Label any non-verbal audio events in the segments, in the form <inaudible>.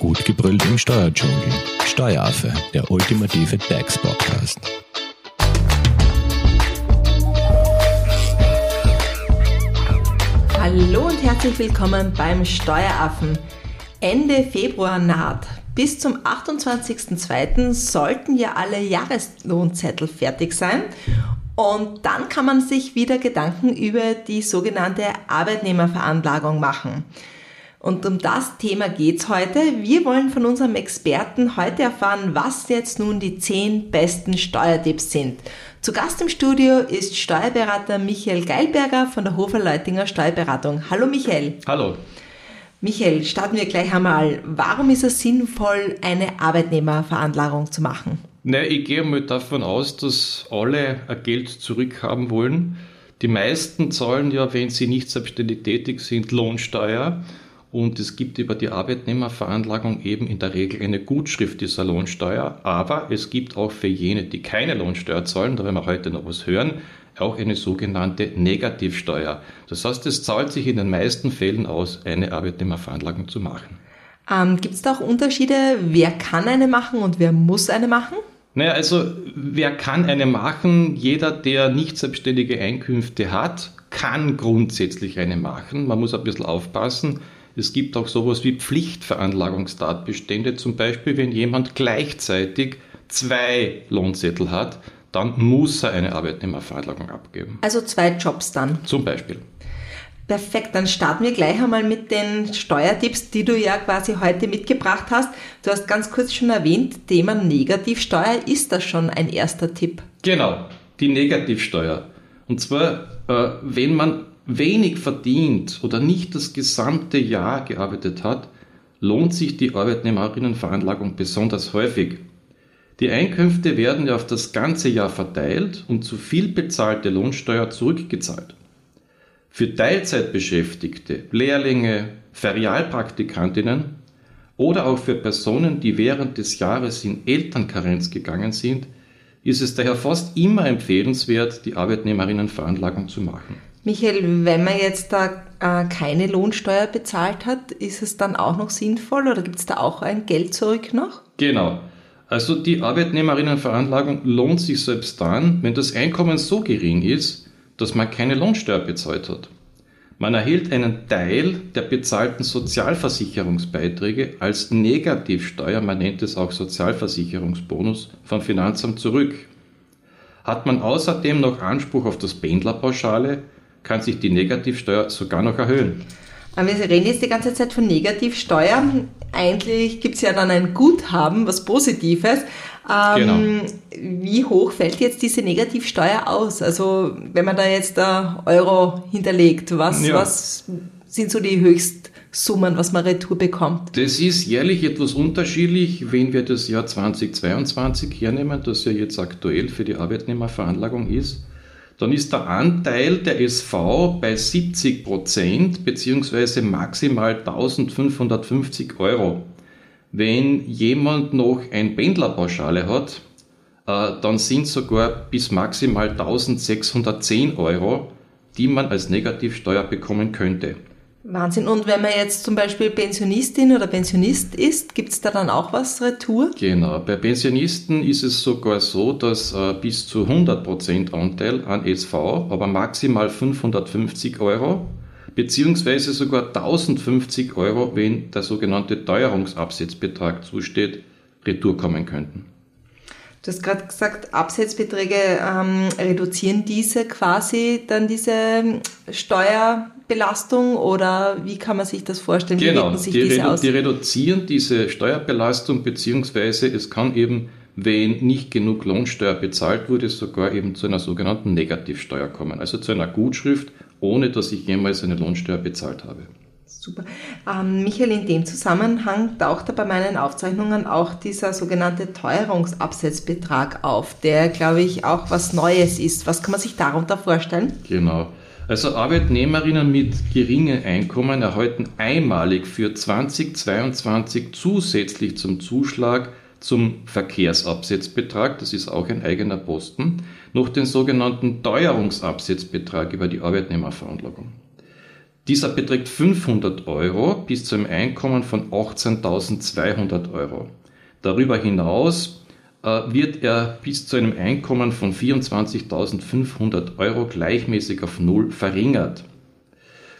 Gut gebrüllt im Steuerdschungel. Steueraffe, der ultimative DAX-Podcast. Hallo und herzlich willkommen beim Steueraffen. Ende Februar naht. Bis zum 28.02. sollten ja alle Jahreslohnzettel fertig sein. Und dann kann man sich wieder Gedanken über die sogenannte Arbeitnehmerveranlagung machen. Und um das Thema geht's heute. Wir wollen von unserem Experten heute erfahren, was jetzt nun die zehn besten Steuertipps sind. Zu Gast im Studio ist Steuerberater Michael Geilberger von der Hofer Leutinger Steuerberatung. Hallo Michael. Hallo. Michael, starten wir gleich einmal. Warum ist es sinnvoll, eine Arbeitnehmerveranlagung zu machen? Na, ich gehe mal davon aus, dass alle ein Geld zurückhaben wollen. Die meisten zahlen ja, wenn sie nicht selbstständig tätig sind, Lohnsteuer. Und es gibt über die Arbeitnehmerveranlagung eben in der Regel eine Gutschrift dieser Lohnsteuer. Aber es gibt auch für jene, die keine Lohnsteuer zahlen, da werden wir heute noch was hören, auch eine sogenannte Negativsteuer. Das heißt, es zahlt sich in den meisten Fällen aus, eine Arbeitnehmerveranlagung zu machen. Ähm, gibt es da auch Unterschiede? Wer kann eine machen und wer muss eine machen? Naja, also wer kann eine machen? Jeder, der nicht selbstständige Einkünfte hat, kann grundsätzlich eine machen. Man muss ein bisschen aufpassen. Es gibt auch sowas wie Pflichtveranlagungstatbestände, zum Beispiel wenn jemand gleichzeitig zwei Lohnzettel hat, dann muss er eine Arbeitnehmerveranlagung abgeben. Also zwei Jobs dann. Zum Beispiel. Perfekt, dann starten wir gleich einmal mit den Steuertipps, die du ja quasi heute mitgebracht hast. Du hast ganz kurz schon erwähnt, Thema Negativsteuer. Ist das schon ein erster Tipp? Genau, die Negativsteuer. Und zwar, äh, wenn man wenig verdient oder nicht das gesamte Jahr gearbeitet hat, lohnt sich die Arbeitnehmerinnenveranlagung besonders häufig. Die Einkünfte werden ja auf das ganze Jahr verteilt und zu viel bezahlte Lohnsteuer zurückgezahlt. Für Teilzeitbeschäftigte, Lehrlinge, Ferialpraktikantinnen oder auch für Personen, die während des Jahres in Elternkarenz gegangen sind, ist es daher fast immer empfehlenswert, die Arbeitnehmerinnenveranlagung zu machen. Michael, wenn man jetzt da äh, keine Lohnsteuer bezahlt hat, ist es dann auch noch sinnvoll oder gibt es da auch ein Geld zurück noch? Genau. Also die Arbeitnehmerinnenveranlagung lohnt sich selbst dann, wenn das Einkommen so gering ist, dass man keine Lohnsteuer bezahlt hat. Man erhält einen Teil der bezahlten Sozialversicherungsbeiträge als Negativsteuer, man nennt es auch Sozialversicherungsbonus, vom Finanzamt zurück. Hat man außerdem noch Anspruch auf das Pendlerpauschale, kann sich die Negativsteuer sogar noch erhöhen. Aber wir reden jetzt die ganze Zeit von Negativsteuer. Eigentlich gibt es ja dann ein Guthaben, was Positives. Ähm, genau. Wie hoch fällt jetzt diese Negativsteuer aus? Also wenn man da jetzt da Euro hinterlegt, was, ja. was sind so die Höchstsummen, was man retour bekommt? Das ist jährlich etwas unterschiedlich, wenn wir das Jahr 2022 hernehmen, das ja jetzt aktuell für die Arbeitnehmerveranlagung ist dann ist der Anteil der SV bei 70 Prozent beziehungsweise maximal 1550 Euro. Wenn jemand noch ein Pendlerpauschale hat, äh, dann sind sogar bis maximal 1610 Euro, die man als Negativsteuer bekommen könnte. Wahnsinn. Und wenn man jetzt zum Beispiel Pensionistin oder Pensionist ist, gibt es da dann auch was Retour? Genau. Bei Pensionisten ist es sogar so, dass äh, bis zu 100% Anteil an SV, aber maximal 550 Euro, beziehungsweise sogar 1050 Euro, wenn der sogenannte Teuerungsabsetzbetrag zusteht, Retour kommen könnten. Du hast gerade gesagt, Absetzbeträge ähm, reduzieren diese quasi dann diese Steuerbelastung oder wie kann man sich das vorstellen? Genau, die, redu die, reduzieren diese Steuerbelastung beziehungsweise es kann eben, wenn nicht genug Lohnsteuer bezahlt wurde, sogar eben zu einer sogenannten Negativsteuer kommen, also zu einer Gutschrift, ohne dass ich jemals eine Lohnsteuer bezahlt habe. Super. Ähm, Michael, in dem Zusammenhang taucht da bei meinen Aufzeichnungen auch dieser sogenannte Teuerungsabsetzbetrag auf, der, glaube ich, auch was Neues ist. Was kann man sich darunter vorstellen? Genau. Also Arbeitnehmerinnen mit geringen Einkommen erhalten einmalig für 2022 zusätzlich zum Zuschlag zum Verkehrsabsetzbetrag, das ist auch ein eigener Posten, noch den sogenannten Teuerungsabsetzbetrag über die Arbeitnehmerveranlagung. Dieser beträgt 500 Euro bis zu einem Einkommen von 18.200 Euro. Darüber hinaus äh, wird er bis zu einem Einkommen von 24.500 Euro gleichmäßig auf Null verringert.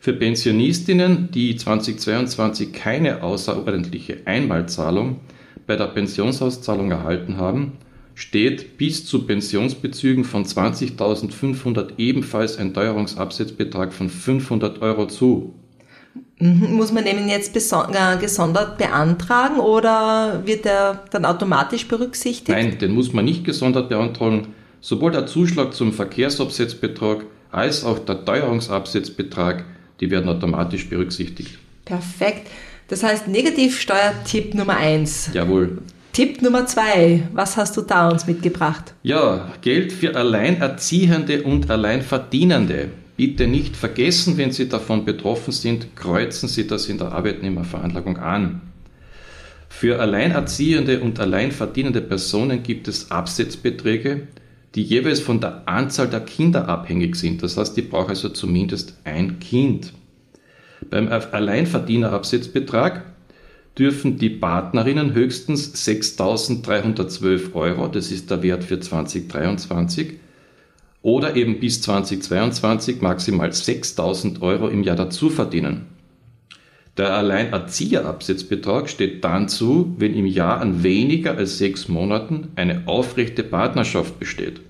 Für Pensionistinnen, die 2022 keine außerordentliche Einmalzahlung bei der Pensionsauszahlung erhalten haben, steht bis zu Pensionsbezügen von 20.500 ebenfalls ein Teuerungsabsetzbetrag von 500 Euro zu. Mhm. Muss man den jetzt äh, gesondert beantragen oder wird er dann automatisch berücksichtigt? Nein, den muss man nicht gesondert beantragen. Sowohl der Zuschlag zum Verkehrsabsetzbetrag als auch der Teuerungsabsetzbetrag, die werden automatisch berücksichtigt. Perfekt. Das heißt, Negativsteuertipp Nummer 1. Jawohl. Tipp Nummer 2. Was hast du da uns mitgebracht? Ja, Geld für Alleinerziehende und Alleinverdienende. Bitte nicht vergessen, wenn Sie davon betroffen sind, kreuzen Sie das in der Arbeitnehmerveranlagung an. Für alleinerziehende und alleinverdienende Personen gibt es Absetzbeträge, die jeweils von der Anzahl der Kinder abhängig sind. Das heißt, die brauchen also zumindest ein Kind. Beim Alleinverdienerabsetzbetrag dürfen die Partnerinnen höchstens 6.312 Euro, das ist der Wert für 2023, oder eben bis 2022 maximal 6.000 Euro im Jahr dazu verdienen. Der Alleinerzieherabsetzbetrag steht dann zu, wenn im Jahr an weniger als sechs Monaten eine aufrechte Partnerschaft besteht.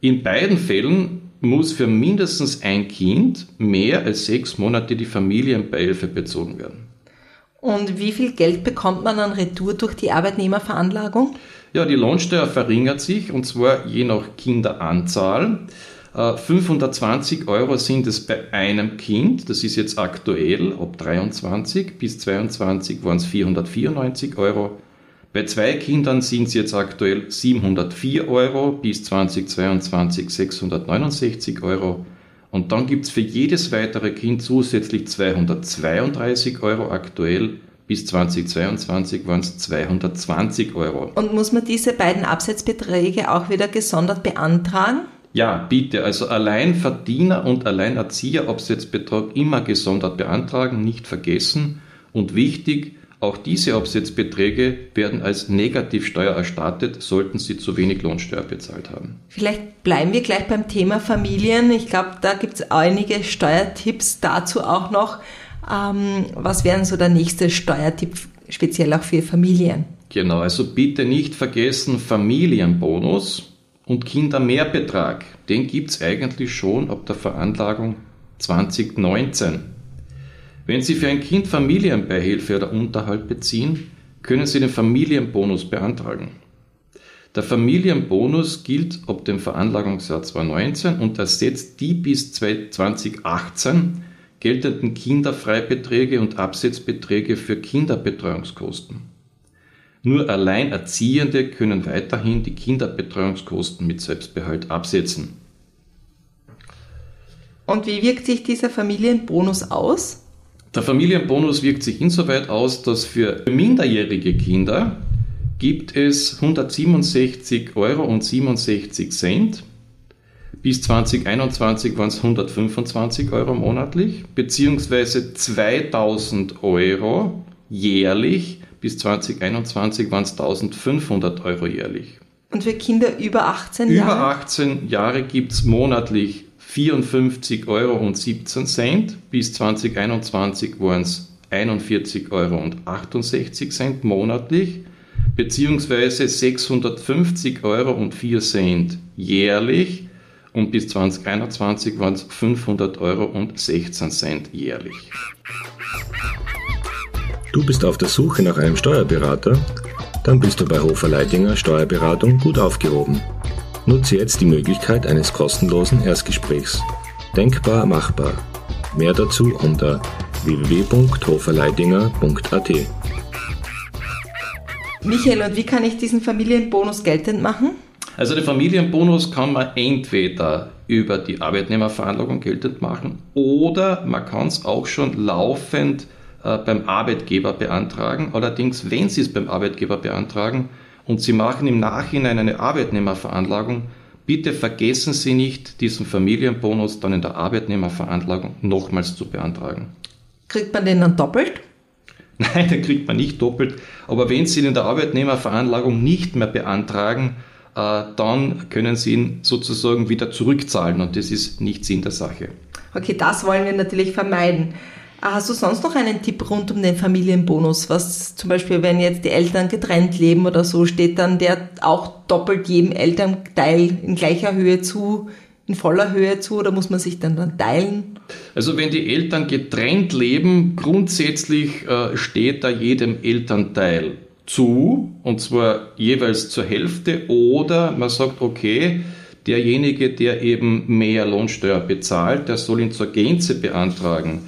In beiden Fällen muss für mindestens ein Kind mehr als sechs Monate die Familienbeihilfe bezogen werden. Und wie viel Geld bekommt man an Retour durch die Arbeitnehmerveranlagung? Ja, die Lohnsteuer verringert sich und zwar je nach Kinderanzahl. 520 äh, Euro sind es bei einem Kind, das ist jetzt aktuell, ab 23 bis 22 waren es 494 Euro. Bei zwei Kindern sind es jetzt aktuell 704 Euro, bis 2022 669 Euro. Und dann gibt es für jedes weitere Kind zusätzlich 232 Euro aktuell. Bis 2022 waren es 220 Euro. Und muss man diese beiden Absetzbeträge auch wieder gesondert beantragen? Ja, bitte. Also Alleinverdiener und Alleinerzieherabsetzbetrag immer gesondert beantragen, nicht vergessen. Und wichtig, auch diese Absetzbeträge werden als Negativsteuer erstattet, sollten Sie zu wenig Lohnsteuer bezahlt haben. Vielleicht bleiben wir gleich beim Thema Familien. Ich glaube, da gibt es einige Steuertipps dazu auch noch. Ähm, was wären so der nächste Steuertipp, speziell auch für Familien? Genau, also bitte nicht vergessen Familienbonus und Kindermehrbetrag. Den gibt es eigentlich schon ab der Veranlagung 2019. Wenn Sie für ein Kind Familienbeihilfe oder Unterhalt beziehen, können Sie den Familienbonus beantragen. Der Familienbonus gilt ab dem Veranlagungsjahr 2019 und ersetzt die bis 2018 geltenden Kinderfreibeträge und Absetzbeträge für Kinderbetreuungskosten. Nur Alleinerziehende können weiterhin die Kinderbetreuungskosten mit Selbstbehalt absetzen. Und wie wirkt sich dieser Familienbonus aus? Der Familienbonus wirkt sich insoweit aus, dass für minderjährige Kinder gibt es 167 Euro und 67 Cent. Bis 2021 waren es 125 Euro monatlich, beziehungsweise 2000 Euro jährlich. Bis 2021 waren es 1500 Euro jährlich. Und für Kinder über 18 Jahre? Über 18 Jahre gibt es monatlich 54,17 Euro Bis 2021 waren es 41,68 Euro monatlich, beziehungsweise 650 Euro und 4 Cent jährlich und bis 2021 waren es 500 Euro und 16 Cent jährlich. Du bist auf der Suche nach einem Steuerberater? Dann bist du bei Hofer Leidinger Steuerberatung gut aufgehoben. Nutze jetzt die Möglichkeit eines kostenlosen Erstgesprächs. Denkbar machbar. Mehr dazu unter www.hoferleidinger.at. Michael, und wie kann ich diesen Familienbonus geltend machen? Also den Familienbonus kann man entweder über die Arbeitnehmerveranlagung geltend machen oder man kann es auch schon laufend äh, beim Arbeitgeber beantragen. Allerdings, wenn Sie es beim Arbeitgeber beantragen, und Sie machen im Nachhinein eine Arbeitnehmerveranlagung, Bitte vergessen Sie nicht, diesen Familienbonus dann in der Arbeitnehmerveranlagung nochmals zu beantragen. Kriegt man den dann doppelt? <laughs> Nein, den kriegt man nicht doppelt. Aber wenn Sie ihn in der Arbeitnehmerveranlagung nicht mehr beantragen, äh, dann können Sie ihn sozusagen wieder zurückzahlen und das ist nicht Sinn der Sache. Okay, das wollen wir natürlich vermeiden. Ah, hast du sonst noch einen Tipp rund um den Familienbonus? Was zum Beispiel, wenn jetzt die Eltern getrennt leben oder so, steht dann der auch doppelt jedem Elternteil in gleicher Höhe zu, in voller Höhe zu oder muss man sich dann dann teilen? Also wenn die Eltern getrennt leben, grundsätzlich äh, steht da jedem Elternteil zu, und zwar jeweils zur Hälfte, oder man sagt, okay, derjenige, der eben mehr Lohnsteuer bezahlt, der soll ihn zur Gänze beantragen.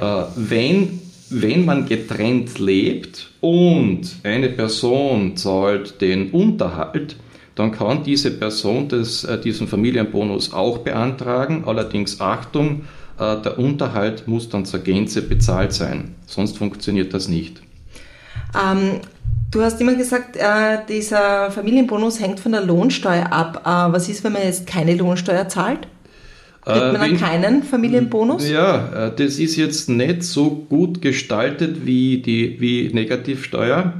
Äh, wenn, wenn man getrennt lebt und eine Person zahlt den Unterhalt, dann kann diese Person das, äh, diesen Familienbonus auch beantragen. Allerdings Achtung, äh, der Unterhalt muss dann zur Gänze bezahlt sein. Sonst funktioniert das nicht. Ähm, du hast immer gesagt, äh, dieser Familienbonus hängt von der Lohnsteuer ab. Äh, was ist, wenn man jetzt keine Lohnsteuer zahlt? Kriegt man dann keinen Familienbonus? Ja, das ist jetzt nicht so gut gestaltet wie die wie Negativsteuer.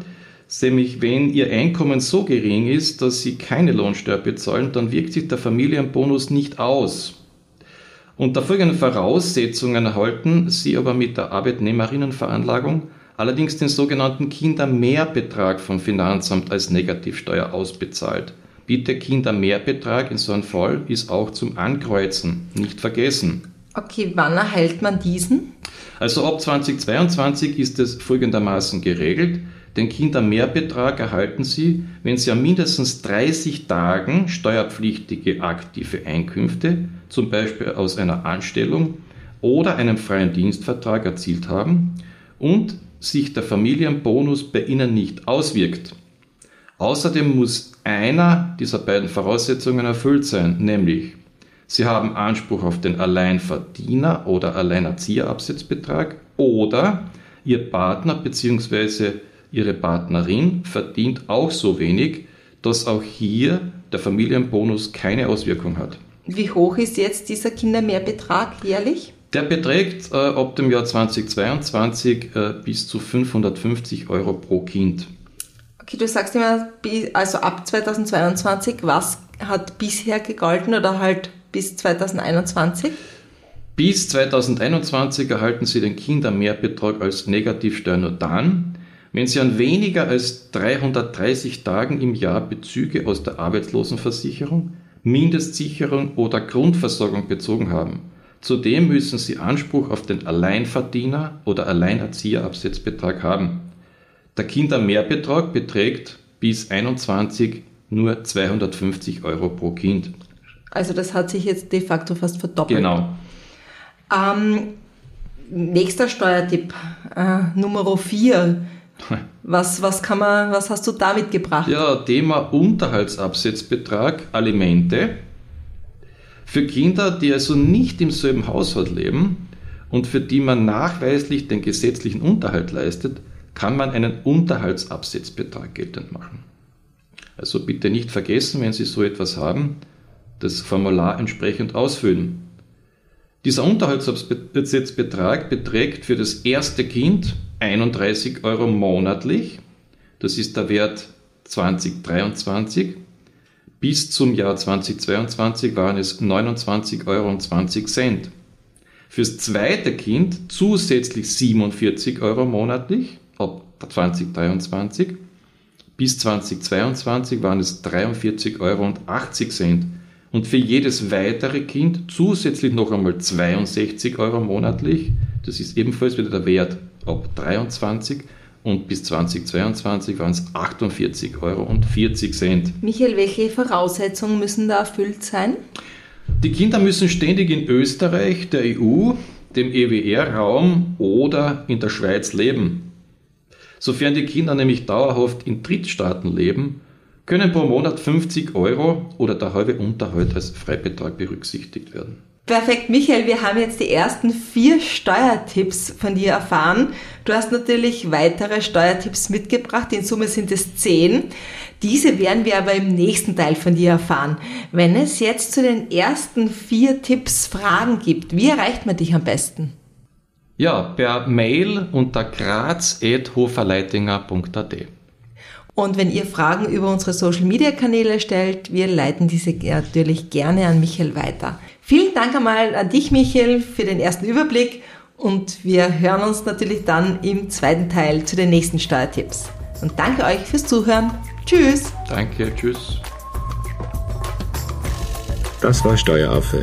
Nämlich, wenn Ihr Einkommen so gering ist, dass Sie keine Lohnsteuer bezahlen, dann wirkt sich der Familienbonus nicht aus. Unter folgenden Voraussetzungen erhalten Sie aber mit der Arbeitnehmerinnenveranlagung allerdings den sogenannten Kindermehrbetrag vom Finanzamt als Negativsteuer ausbezahlt. Bitte Kindermehrbetrag in so einem Fall ist auch zum Ankreuzen, nicht vergessen. Okay, wann erhält man diesen? Also ab 2022 ist es folgendermaßen geregelt. Den Kindermehrbetrag erhalten Sie, wenn Sie an mindestens 30 Tagen steuerpflichtige aktive Einkünfte, zum Beispiel aus einer Anstellung oder einem freien Dienstvertrag erzielt haben und sich der Familienbonus bei Ihnen nicht auswirkt. Außerdem muss einer dieser beiden Voraussetzungen erfüllt sein, nämlich Sie haben Anspruch auf den Alleinverdiener oder Alleinerzieherabsetzbetrag oder Ihr Partner bzw. Ihre Partnerin verdient auch so wenig, dass auch hier der Familienbonus keine Auswirkung hat. Wie hoch ist jetzt dieser Kindermehrbetrag jährlich? Der beträgt äh, ab dem Jahr 2022 äh, bis zu 550 Euro pro Kind. Okay, du sagst immer, also ab 2022, was hat bisher gegolten oder halt bis 2021? Bis 2021 erhalten Sie den Kindermehrbetrag als Negativsteuer nur dann, wenn Sie an weniger als 330 Tagen im Jahr Bezüge aus der Arbeitslosenversicherung, Mindestsicherung oder Grundversorgung bezogen haben. Zudem müssen Sie Anspruch auf den Alleinverdiener oder Alleinerzieherabsetzbetrag haben. Der Kindermehrbetrag beträgt bis 21 nur 250 Euro pro Kind. Also das hat sich jetzt de facto fast verdoppelt. Genau. Ähm, nächster Steuertipp, äh, Nummer 4. <laughs> Was, was, kann man, was hast du damit gebracht? Ja, Thema Unterhaltsabsetzbetrag, Alimente. Für Kinder, die also nicht im selben Haushalt leben und für die man nachweislich den gesetzlichen Unterhalt leistet, kann man einen Unterhaltsabsetzbetrag geltend machen. Also bitte nicht vergessen, wenn Sie so etwas haben, das Formular entsprechend ausfüllen. Dieser Unterhaltsabsetzbetrag beträgt für das erste Kind 31 Euro monatlich. Das ist der Wert 2023. Bis zum Jahr 2022 waren es 29,20 Euro. Fürs zweite Kind zusätzlich 47 Euro monatlich ab 2023. Bis 2022 waren es 43,80 Euro. Und für jedes weitere Kind zusätzlich noch einmal 62 Euro monatlich. Das ist ebenfalls wieder der Wert ab 23 und bis 2022 waren es 48,40 Euro. Michael, welche Voraussetzungen müssen da erfüllt sein? Die Kinder müssen ständig in Österreich, der EU, dem EWR-Raum oder in der Schweiz leben. Sofern die Kinder nämlich dauerhaft in Drittstaaten leben, können pro Monat 50 Euro oder der halbe Unterhalt als Freibetrag berücksichtigt werden. Perfekt, Michael, wir haben jetzt die ersten vier Steuertipps von dir erfahren. Du hast natürlich weitere Steuertipps mitgebracht, in Summe sind es zehn. Diese werden wir aber im nächsten Teil von dir erfahren. Wenn es jetzt zu den ersten vier Tipps Fragen gibt, wie erreicht man dich am besten? Ja, per Mail unter graz.hoferleitinger.at. Und wenn ihr Fragen über unsere Social Media Kanäle stellt, wir leiten diese natürlich gerne an Michael weiter. Vielen Dank einmal an dich, Michael, für den ersten Überblick und wir hören uns natürlich dann im zweiten Teil zu den nächsten Steuertipps. Und danke euch fürs Zuhören. Tschüss. Danke, tschüss. Das war Steueraffe.